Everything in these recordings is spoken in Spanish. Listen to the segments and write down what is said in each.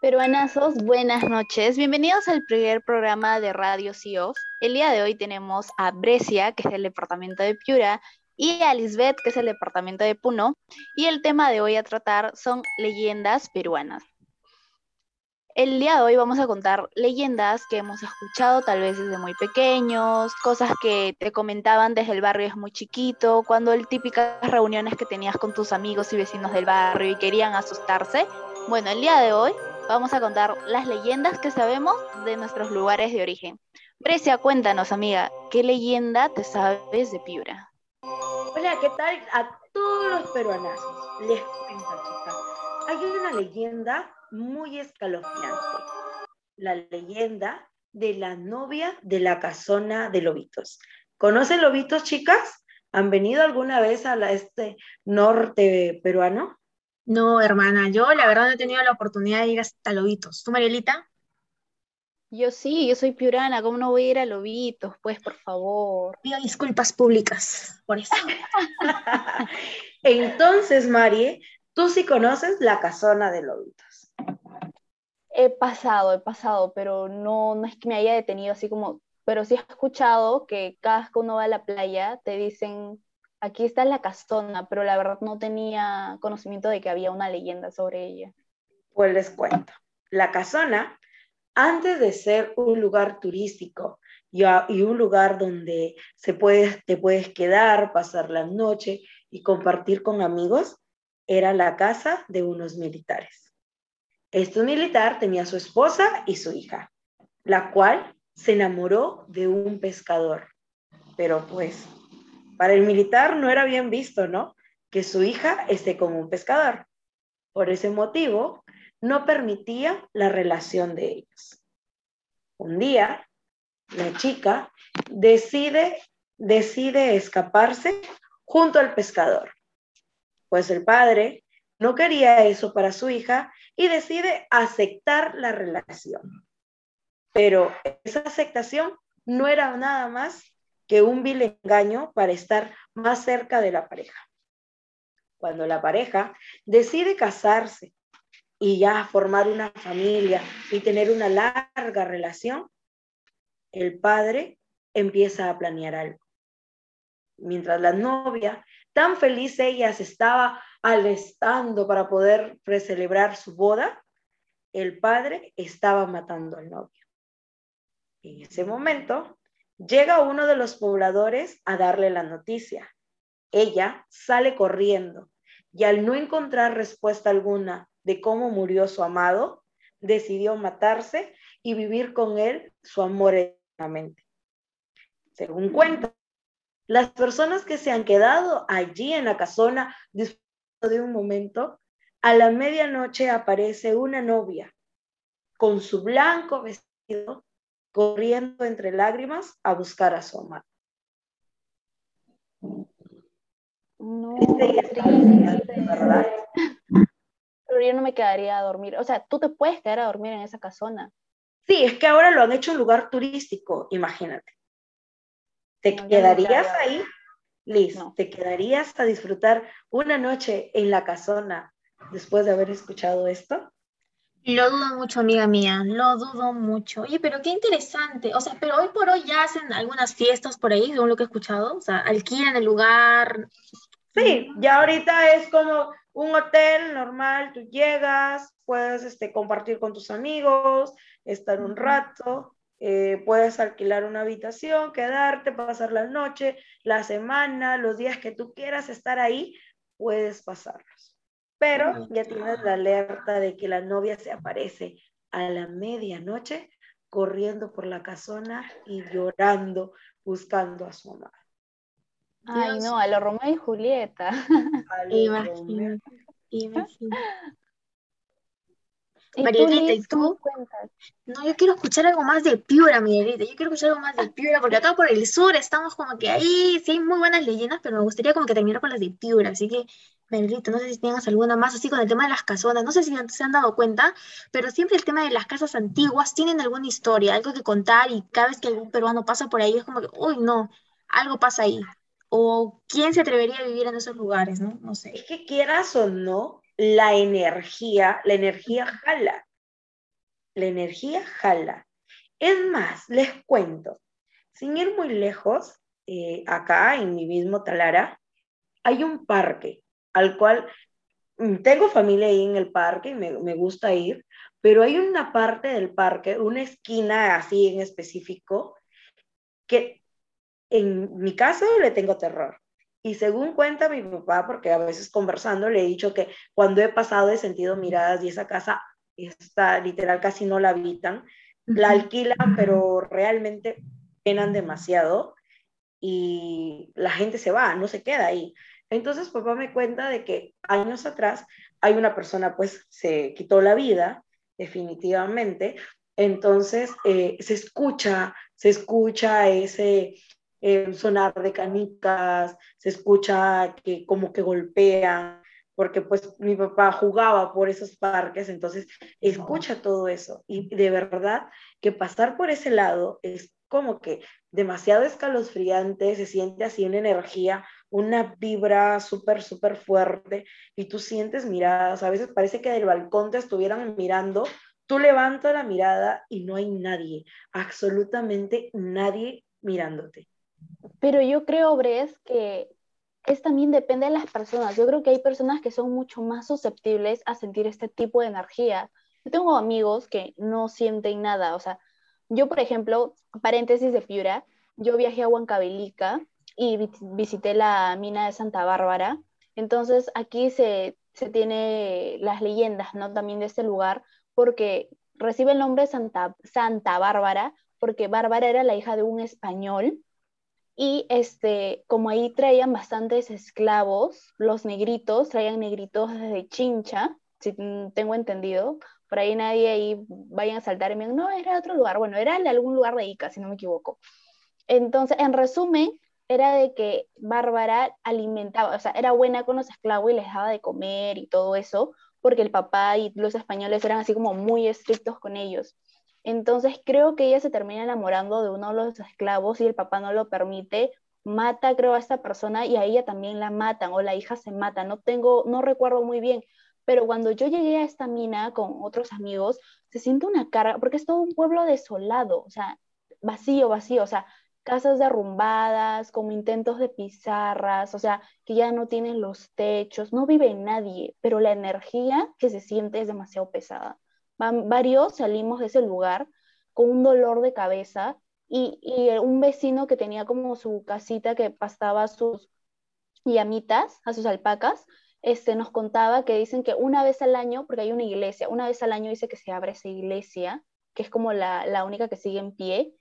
Peruanazos, buenas noches. Bienvenidos al primer programa de Radio CIOF. El día de hoy tenemos a Brescia, que es el departamento de Piura, y a Lisbeth, que es el departamento de Puno. Y el tema de hoy a tratar son leyendas peruanas. El día de hoy vamos a contar leyendas que hemos escuchado tal vez desde muy pequeños, cosas que te comentaban desde el barrio es muy chiquito, cuando el típicas reuniones que tenías con tus amigos y vecinos del barrio y querían asustarse. Bueno, el día de hoy vamos a contar las leyendas que sabemos de nuestros lugares de origen. Brescia, cuéntanos, amiga, ¿qué leyenda te sabes de Piura? Hola, ¿qué tal a todos los peruanazos? Les cuento, chicas. Hay una leyenda muy escalofriante. La leyenda de la novia de la casona de Lobitos. ¿Conocen Lobitos, chicas? ¿Han venido alguna vez a este norte peruano? No, hermana, yo la verdad no he tenido la oportunidad de ir hasta Lobitos. ¿Tú, Marielita? Yo sí, yo soy piurana, ¿cómo no voy a ir a Lobitos? Pues, por favor. Pido disculpas públicas por eso. Entonces, Marie, tú sí conoces la casona de Lobitos. He pasado, he pasado, pero no, no es que me haya detenido así como, pero sí he escuchado que cada vez que uno va a la playa te dicen aquí está la casona, pero la verdad no tenía conocimiento de que había una leyenda sobre ella. Pues les cuento. La casona, antes de ser un lugar turístico y, un lugar donde se puede, te puedes quedar, pasar la noche y compartir con amigos, era la casa de unos militares. Este militar tenía su esposa y su hija, la cual se enamoró de un pescador. Pero pues para el militar no era bien visto, ¿no? Que su hija esté con un pescador. Por ese motivo, no permitía la relación de ellos. Un día, la chica decide, decide escaparse junto al pescador, pues el padre no quería eso para su hija y decide aceptar la relación. Pero esa aceptación no era nada más que un vil engaño para estar más cerca de la pareja. Cuando la pareja decide casarse y ya formar una familia y tener una larga relación, el padre empieza a planear algo. Mientras la novia, tan feliz ella se estaba alestando para poder celebrar su boda, el padre estaba matando al novio. En ese momento, Llega uno de los pobladores a darle la noticia. Ella sale corriendo y al no encontrar respuesta alguna de cómo murió su amado, decidió matarse y vivir con él su amor eternamente. Según cuenta, las personas que se han quedado allí en la casona disfrutando de un momento, a la medianoche aparece una novia con su blanco vestido corriendo entre lágrimas a buscar a su amado. No, ¿verdad? Pero yo no me quedaría a dormir. O sea, tú te puedes quedar a dormir en esa casona. Sí, es que ahora lo han hecho un lugar turístico, imagínate. ¿Te quedarías ahí? Liz, ¿te quedarías a disfrutar una noche en la casona después de haber escuchado esto? Lo dudo mucho, amiga mía, lo dudo mucho. Oye, pero qué interesante. O sea, pero hoy por hoy ya hacen algunas fiestas por ahí, según lo que he escuchado. O sea, alquilan el lugar. Sí, ya ahorita es como un hotel normal, tú llegas, puedes este, compartir con tus amigos, estar un rato, eh, puedes alquilar una habitación, quedarte, pasar la noche, la semana, los días que tú quieras estar ahí, puedes pasarlos pero ya tienes la alerta de que la novia se aparece a la medianoche corriendo por la casona y llorando buscando a su mamá. Ay, no, a lo Romeo y Julieta. Imagínate, Marielita, ¿y tú? No, yo quiero escuchar algo más de Piura, Marielita. Yo quiero escuchar algo más de Piura, porque acá por el sur estamos como que ahí sí hay muy buenas leyendas, pero me gustaría como que terminar con las de Piura. Así que, Marielita, no sé si tengas alguna más así con el tema de las casonas. No sé si se han dado cuenta, pero siempre el tema de las casas antiguas tienen alguna historia, algo que contar, y cada vez que algún peruano pasa por ahí es como que, uy, no, algo pasa ahí. O quién se atrevería a vivir en esos lugares, ¿no? No sé. Es que quieras o no, la energía, la energía jala. la energía jala. Es más, les cuento, sin ir muy lejos, eh, acá en mi mismo Talara, hay un parque al cual mm, tengo familia ahí en el parque y me, me gusta ir, pero hay una parte del parque, una esquina así en específico, que en mi caso le tengo terror. Y según cuenta mi papá, porque a veces conversando le he dicho que cuando he pasado he sentido miradas y esa casa está literal casi no la habitan, la alquilan, pero realmente llenan demasiado y la gente se va, no se queda ahí. Entonces papá me cuenta de que años atrás hay una persona pues se quitó la vida definitivamente. Entonces eh, se escucha, se escucha ese eh, sonar de canicas, se escucha que como que golpean, porque pues mi papá jugaba por esos parques, entonces escucha todo eso. Y de verdad que pasar por ese lado es como que demasiado escalofriante, se siente así una energía, una vibra súper, súper fuerte y tú sientes miradas, a veces parece que del balcón te estuvieran mirando, tú levantas la mirada y no hay nadie, absolutamente nadie mirándote. Pero yo creo, Bres, que es también depende de las personas. Yo creo que hay personas que son mucho más susceptibles a sentir este tipo de energía. Yo tengo amigos que no sienten nada. O sea, yo, por ejemplo, paréntesis de Piura, yo viajé a Huancavelica y visité la mina de Santa Bárbara. Entonces, aquí se, se tiene las leyendas, ¿no? También de este lugar, porque recibe el nombre Santa, Santa Bárbara, porque Bárbara era la hija de un español y este, como ahí traían bastantes esclavos, los negritos, traían negritos desde Chincha, si tengo entendido. Por ahí nadie ahí vayan a saltar y me digan, no, era otro lugar. Bueno, era de algún lugar de Ica, si no me equivoco. Entonces, en resumen, era de que Bárbara alimentaba, o sea, era buena con los esclavos y les daba de comer y todo eso, porque el papá y los españoles eran así como muy estrictos con ellos. Entonces creo que ella se termina enamorando de uno de los esclavos y el papá no lo permite, mata creo a esta persona y a ella también la matan o la hija se mata, no tengo, no recuerdo muy bien, pero cuando yo llegué a esta mina con otros amigos, se siente una carga, porque es todo un pueblo desolado, o sea, vacío, vacío, o sea, casas derrumbadas, como intentos de pizarras, o sea, que ya no tienen los techos, no vive nadie, pero la energía que se siente es demasiado pesada. Varios salimos de ese lugar con un dolor de cabeza y, un vecino que tenía como su casita que pastaba sus llamitas, a sus alpacas, este, nos contaba que dicen que una vez al año, porque hay una iglesia, una vez al año dice que se abre esa iglesia, que es como la, única que sigue en pie,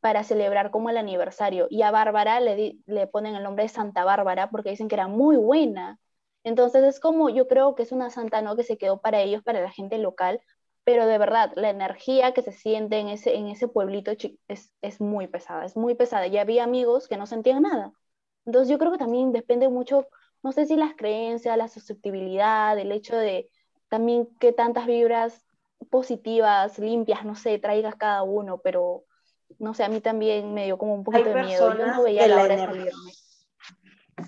para celebrar como el aniversario. Y a Bárbara le, le ponen el nombre de Santa Bárbara porque dicen que era muy buena. Entonces es como, yo creo que es una santa, ¿no? Que se quedó para ellos, para la gente local, pero de verdad, la energía que se siente en ese, en ese pueblito es, es muy pesada, es muy pesada. Y había amigos que no sentían nada. Entonces yo creo que también depende mucho, no sé si las creencias, la susceptibilidad, el hecho de también que tantas vibras positivas, limpias, no sé, traigas cada uno, pero no sé, a mí también me dio como un poquito de miedo. Yo no veía la hora de salirme.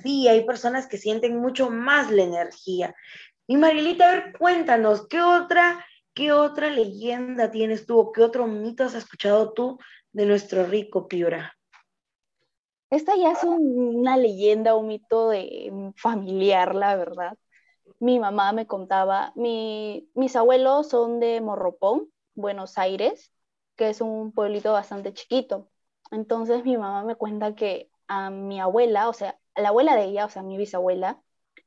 Sí, hay personas que sienten mucho más la energía. Y Marilita, a ver, cuéntanos, ¿qué otra ¿Qué otra leyenda tienes tú o qué otro mito has escuchado tú de nuestro rico Piura? Esta ya es una leyenda, un mito de familiar, la verdad. Mi mamá me contaba, mis abuelos son de Morropón, Buenos Aires, que es un pueblito bastante chiquito. Entonces mi mamá me cuenta que a mi abuela, o sea, la abuela de ella, o sea, mi bisabuela,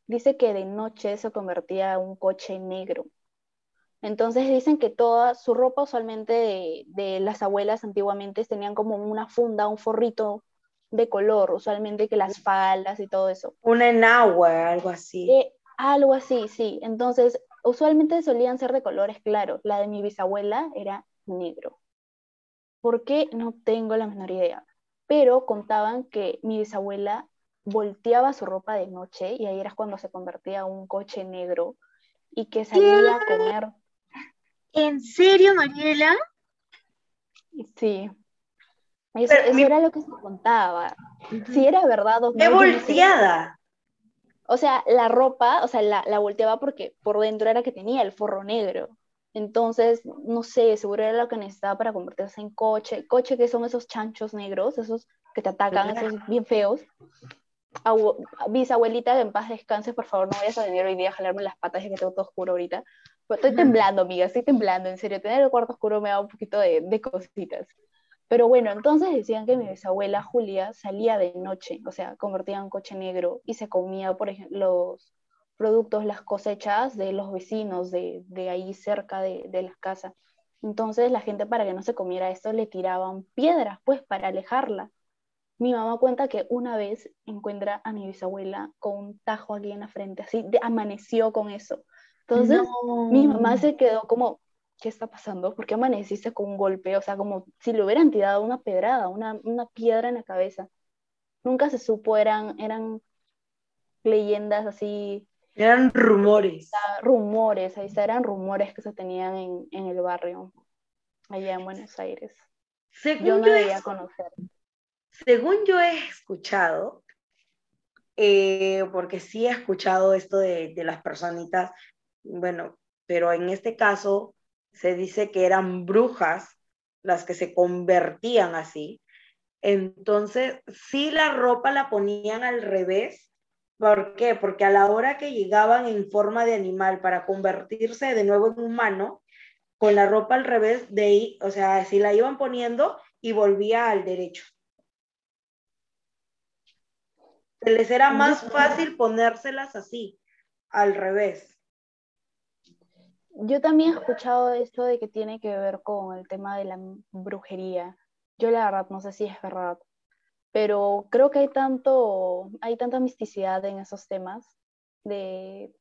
dice que de noche se convertía en un coche negro entonces dicen que toda su ropa usualmente de, las abuelas antiguamente tenían como una funda, un forrito de color, usualmente que las faldas y todo eso. Una enagua, algo así. Eh, algo así, sí. Entonces, usualmente solían ser de colores claros. La de mi bisabuela era negro. ¿Por qué? No tengo la menor idea. Pero contaban que mi bisabuela volteaba su ropa de noche y ahí era cuando se convertía en un coche negro y que salía a comer ¿En serio, Mariela? Sí. Eso, era lo que se contaba. Si era verdad o no. ¡Qué volteada! O sea, la ropa, o sea, la, volteaba porque por dentro era que tenía el forro negro. Entonces, no sé, seguro era lo que necesitaba para convertirse en coche. Coche que son esos chanchos negros, esos que te atacan, esos bien feos. bisabuelita, en paz descanse, por favor, no vayas a venir hoy día a jalarme las patas y que tengo todo oscuro ahorita. estoy temblando, amiga, estoy temblando, en serio. Tener el cuarto oscuro me da un poquito de, de cositas. Pero bueno, entonces decían que mi bisabuela Julia salía de noche, o sea, convertía en coche negro y se comía, por ejemplo, los productos, las cosechas de los vecinos de, de ahí cerca de, de la casa. Entonces la gente para que no se comiera esto le tiraban piedras, pues, para alejarla. Mi mamá cuenta que una vez encuentra a mi bisabuela con un tajo aquí en la frente, así, de, amaneció con eso. Entonces mi mamá se quedó como, ¿qué está pasando? ¿Por qué amaneciste con un golpe? O sea, como si le hubieran tirado una pedrada, una, una piedra en la cabeza. Nunca se supo, eran, eran leyendas así. Eran rumores. Rumores, ahí eran rumores que se tenían en, en el barrio, allá en Buenos Aires. Según yo no debía conocer. Según yo he escuchado, eh, porque sí he escuchado esto de, de las personitas, bueno, pero en este caso se dice que eran brujas las que se convertían así. Entonces, sí la ropa la ponían al revés. ¿Por qué? Porque a la hora que llegaban en forma de animal para convertirse de nuevo en humano, con la ropa al revés, de o sea, si la iban poniendo y volvía al derecho. Se les era más fácil ponérselas así, al revés yo también he escuchado esto de que tiene que ver con el tema de la brujería. Yo la verdad no sé si es verdad, pero creo que hay tanto, hay tanta misticidad en esos temas de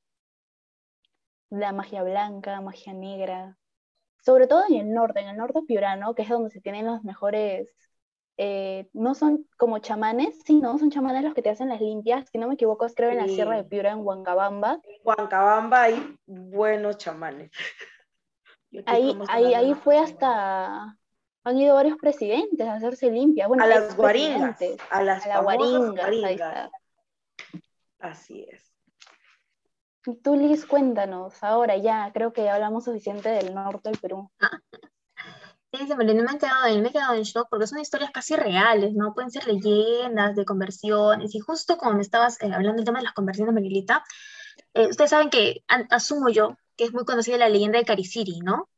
la magia blanca, magia negra, sobre todo en el norte, en el norte piurano, que es donde se tienen los mejores eh, no son como chamanes, sí, no, son chamanes los que te hacen las limpias, si no me equivoco, es creo en la Sierra de Piura, en Huancabamba. En Huancabamba hay buenos chamanes. Ahí, ahí, ahí fue hasta, han ido varios presidentes a hacerse limpias. Bueno, a las guaringas, a las a guaringas. Así es. Y tú, Liz, cuéntanos, ahora ya, creo que hablamos suficiente del norte del Perú. Sí, me, me han quedado, me he quedado en shock porque son historias casi reales, ¿no? Pueden ser leyendas de conversiones. Y justo como me estabas eh, hablando del tema de las conversiones, Marilita, eh, ustedes saben que asumo yo que es muy conocida la leyenda de Cariciri, ¿no?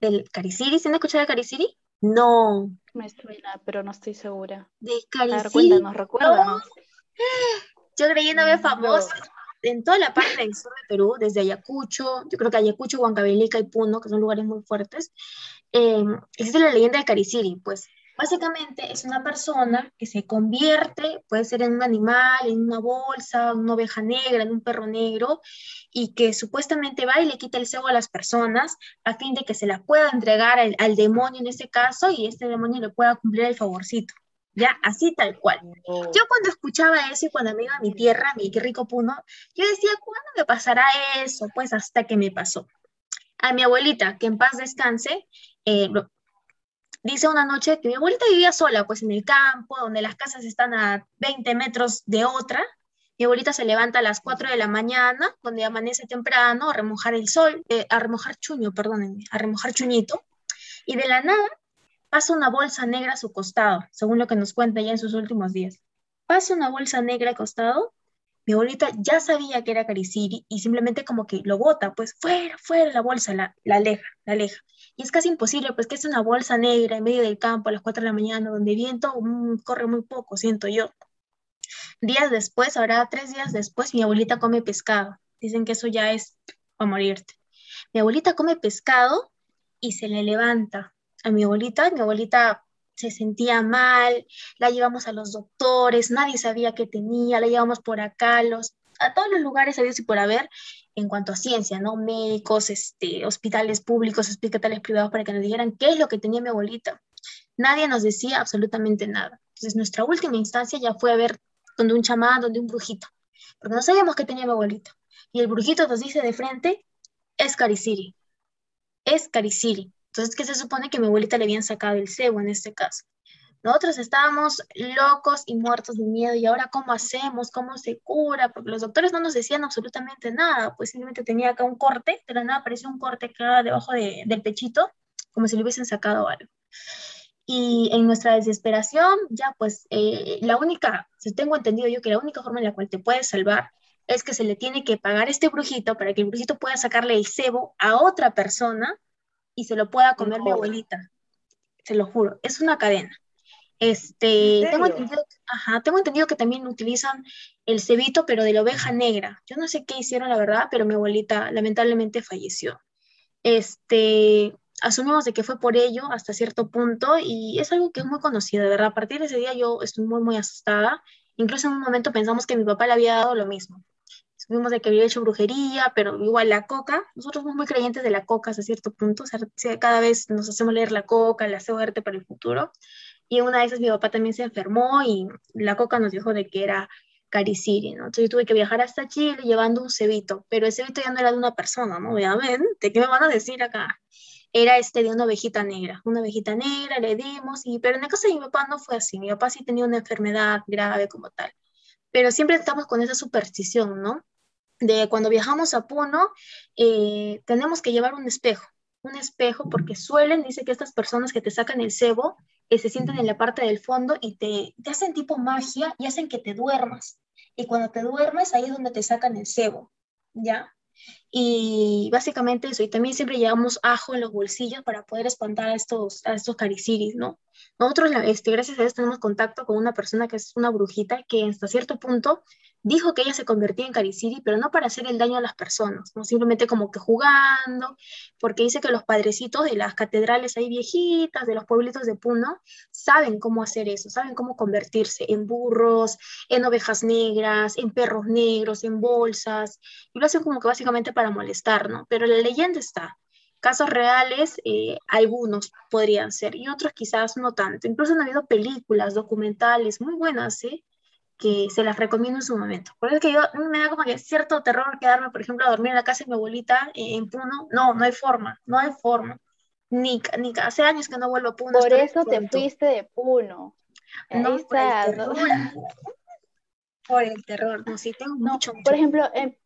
Del Cariciri, ¿se han escuchado de Cariciri? No. Me suena, pero no estoy segura. De Cariciri. cuéntanos, recuérdanos. Yo creyéndome famosa en toda la parte del sur de Perú, desde Ayacucho, yo creo que Ayacucho, Huancavelica y Puno, que son lugares muy fuertes, eh, existe la leyenda de Cariciri, pues básicamente es una persona que se convierte, puede ser en un animal, en una bolsa, una oveja negra, en un perro negro, y que supuestamente va y le quita el cebo a las personas a fin de que se la pueda entregar al, al demonio en ese caso y este demonio le pueda cumplir el favorcito ya, así tal cual. Yo cuando escuchaba eso y cuando me iba a mi tierra, mi qué rico puno, yo decía, ¿cuándo me pasará eso? Pues hasta que me pasó. A mi abuelita, que en paz descanse, eh, dice una noche que mi abuelita vivía sola, pues en el campo, donde las casas están a 20 metros de otra. Mi abuelita se levanta a las 4 de la mañana, donde amanece temprano, a remojar el sol, eh, a remojar chuño, perdónenme, a remojar chuñito. Y de la nada Pasa una bolsa negra a su costado, según lo que nos cuenta ya en sus últimos días. Pasa una bolsa negra a costado. Mi abuelita ya sabía que era Cariciri y simplemente como que lo bota, pues fuera, fuera la bolsa, la, la aleja, la aleja. Y es casi imposible, pues que es una bolsa negra en medio del campo a las 4 de la mañana, donde viento mm, corre muy poco, siento yo. Días después, ahora tres días después, mi abuelita come pescado. Dicen que eso ya es para morirte. Mi abuelita come pescado y se le levanta a mi abuelita. Mi abuelita se sentía mal, la llevamos a los doctores, nadie sabía qué tenía, la llevamos por acá, los, a todos los lugares había y por haber en cuanto a ciencia, ¿no? Médicos, este, hospitales públicos, hospitales privados para que nos dijeran qué es lo que tenía mi abuelita. Nadie nos decía absolutamente nada. Entonces nuestra última instancia ya fue a ver donde un chamán, donde un brujito, porque no sabíamos qué tenía mi abuelita. Y el brujito nos dice de frente, es Cariciri, es Cariciri. Entonces, ¿qué se supone que mi abuelita le habían sacado el cebo en este caso? Nosotros estábamos locos y muertos de miedo y ahora cómo hacemos, cómo se cura, porque los doctores no nos decían absolutamente nada, pues simplemente tenía acá un corte, de la nada apareció un corte acá debajo del pechito, como si le hubiesen sacado algo. Y en nuestra desesperación, ya pues eh, la única, si tengo entendido yo que la única forma en la cual te puedes salvar es que se le tiene que pagar este brujito para que el brujito pueda sacarle el cebo a otra persona y se lo pueda comer mi abuelita. Se lo juro, es una cadena. Este, tengo entendido, ajá, tengo entendido que también utilizan el cebito, pero de la oveja negra. Yo no sé qué hicieron, la verdad, pero mi abuelita lamentablemente falleció. Este, asumimos de que fue por ello hasta cierto punto y es algo que es muy conocido, de verdad. A partir de ese día yo estoy muy, muy asustada. Incluso en un momento pensamos que mi papá le había dado lo mismo. Supimos de que había hecho brujería, pero igual la coca, nosotros somos muy creyentes de la coca hasta cierto punto, o sea, cada vez nos hacemos leer la coca, la suerte para el futuro. Y una de esas mi papá también se enfermó y la coca nos dijo de que era cariciri, ¿no? Entonces yo tuve que viajar hasta Chile llevando un cebito, pero ese cebito ya no era de una persona, ¿no? Obviamente, ¿qué me van a decir acá? Era este de una ovejita negra, una ovejita negra, le dimos, y, pero en el caso de mi papá no fue así, mi papá sí tenía una enfermedad grave como tal, pero siempre estamos con esa superstición, ¿no? De cuando viajamos a Puno, eh, tenemos que llevar un espejo, un espejo porque suelen, dice que estas personas que te sacan el cebo, que se sienten en la parte del fondo y te, te hacen tipo magia y hacen que te duermas. Y cuando te duermes, ahí es donde te sacan el cebo, ¿ya? Y básicamente eso, y también siempre llevamos ajo en los bolsillos para poder espantar a estos, a estos cariciris, ¿no? Nosotros, este, gracias a Dios, tenemos contacto con una persona que es una brujita que hasta cierto punto dijo que ella se convertía en Cariciri, pero no para hacer el daño a las personas, no simplemente como que jugando, porque dice que los padrecitos de las catedrales ahí viejitas, de los pueblitos de Puno, saben cómo hacer eso, saben cómo convertirse en burros, en ovejas negras, en perros negros, en bolsas, y lo hacen como que básicamente para molestar, ¿no? Pero la leyenda está. Casos reales, eh, algunos podrían ser, y otros quizás no tanto. Incluso han habido películas, documentales muy buenas, ¿eh? Que se las recomiendo en su momento. Por eso es que yo me da como que cierto terror quedarme, por ejemplo, a dormir en la casa de mi abuelita en Puno. No, no hay forma, no hay forma. Ni, ni hace años que no vuelvo a Puno. Por eso te fuiste de Puno. no, por el terror. por el terror, no, sí, tengo mucho, Por ejemplo, en,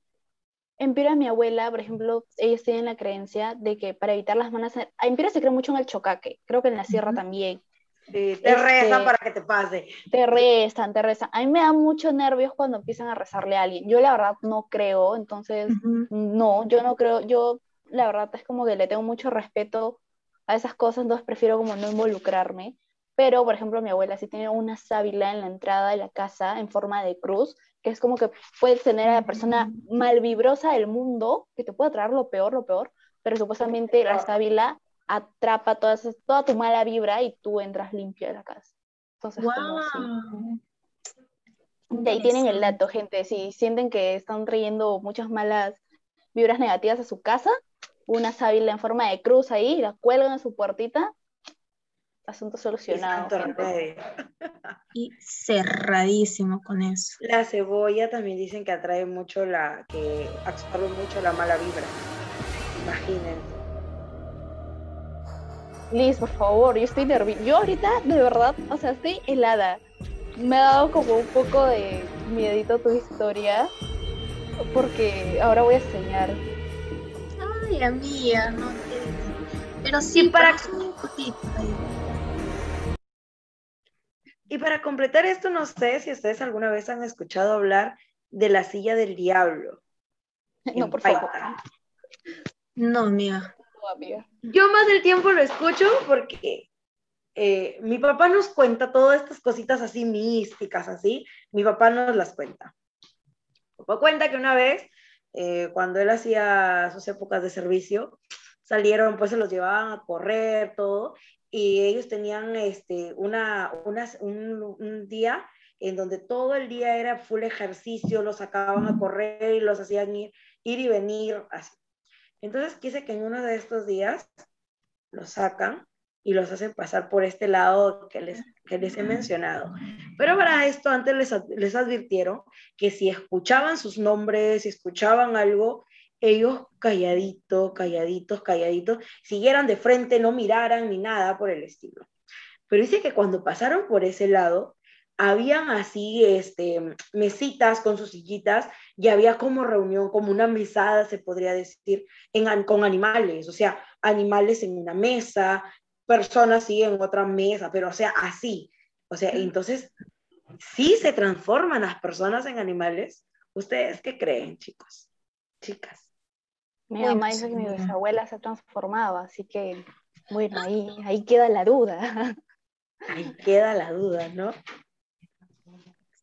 en Piura, mi abuela, por ejemplo, ellos tienen la creencia de que para evitar las malas... En Piura se cree mucho en el chocaque, creo que en la sierra también te rezan este, para que te pase. Te rezan, te rezan. A mí me da mucho nervios cuando empiezan a rezarle a alguien. Yo la verdad no creo, entonces no, yo no creo, yo la verdad es como que le tengo mucho respeto a esas cosas, entonces prefiero como no involucrarme. Pero, por ejemplo, mi abuela sí tiene una sábila en la entrada de la casa en forma de cruz, que es como que puedes tener a la persona malvibrosa del mundo, que te puede traer lo peor, lo peor, pero supuestamente la sábila atrapa toda, toda tu mala vibra y tú entras limpio de la casa. Entonces, wow. De ahí tienen el dato, gente. Si sienten que están trayendo muchas malas vibras negativas a su casa, una sábila en forma de cruz ahí, la cuelgan en su puertita, asunto solucionado. Y cerradísimo con eso. La cebolla también dicen que atrae mucho la, que absorbe mucho la mala vibra. Imagínense. Liz, por favor, yo estoy nerviosa. Yo ahorita, de verdad, o sea, estoy helada. Me ha dado como un poco de miedito tu historia, porque ahora voy a enseñar. Ay, amiga, no Pero sí, para... Y para completar esto, no sé si ustedes alguna vez han escuchado hablar de la silla del diablo. No, por favor. No, amiga. Yo más del tiempo lo escucho porque eh, mi papá nos cuenta todas estas cositas así místicas, así. Mi papá nos las cuenta. Mi papá cuenta que una vez, eh, cuando él hacía sus épocas de servicio, salieron, pues se los llevaban a correr, todo, y ellos tenían este, una, un, un día en donde todo el día era full ejercicio, los sacaban a correr y los hacían ir, ir y venir, así. Entonces quise que en uno de estos días los sacan y los hacen pasar por este lado que les, que les he mencionado. Pero para esto antes les, les advirtieron que si escuchaban sus nombres, si escuchaban algo, ellos calladitos, calladitos, calladitos, siguieran de frente, no miraran ni nada por el estilo. pero dice que cuando pasaron por ese lado, habían así este, mesitas con sus sillitas y había como reunión, como una mesada, se podría decir, en, con animales, o sea, animales en una mesa, personas sí en otra mesa, pero o sea, así. O sea, entonces, sí se transforman las personas en animales. ¿Ustedes qué creen, chicos? Chicas. Mi mamá dice que mi bisabuela se transformaba, así que, bueno, ahí, ahí queda la duda. Ahí queda la duda, ¿no?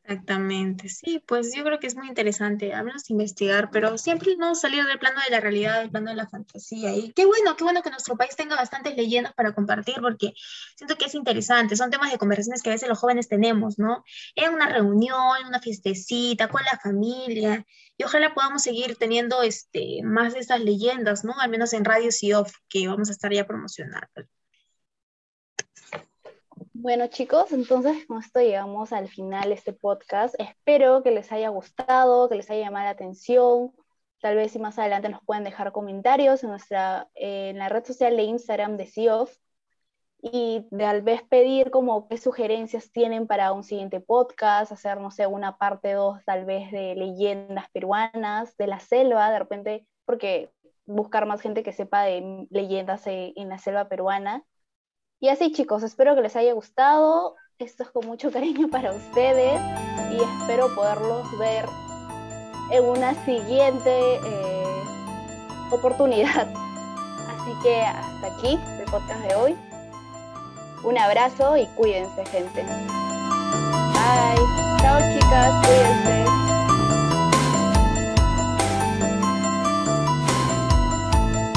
Exactamente, sí, pues yo creo que es muy interesante, al menos investigar, pero siempre no salir del plano de la realidad, del plano de la fantasía. Y qué bueno, qué bueno que nuestro país tenga bastantes leyendas para compartir, porque siento que es interesante, son temas de conversaciones que a veces los jóvenes tenemos, ¿no? En una reunión, en una fiestecita, con la familia, y ojalá podamos seguir teniendo este, más de estas leyendas, ¿no? Al menos en Radio Off, que vamos a estar ya promocionando. Bueno chicos, entonces con esto llegamos al final de este podcast. Espero que les haya gustado, que les haya llamado la atención. Tal vez si más adelante nos pueden dejar comentarios en, nuestra, en la red social de Instagram de CIOF y tal vez pedir como qué sugerencias tienen para un siguiente podcast, hacer, no sé, una parte 2 tal vez de leyendas peruanas, de la selva, de repente, porque buscar más gente que sepa de leyendas en la selva peruana y así chicos, espero que les haya gustado. Esto es con mucho cariño para ustedes y espero poderlos ver en una siguiente eh, oportunidad. Así que hasta aquí el podcast de hoy. Un abrazo y cuídense gente. Bye. Chao chicas, cuídense.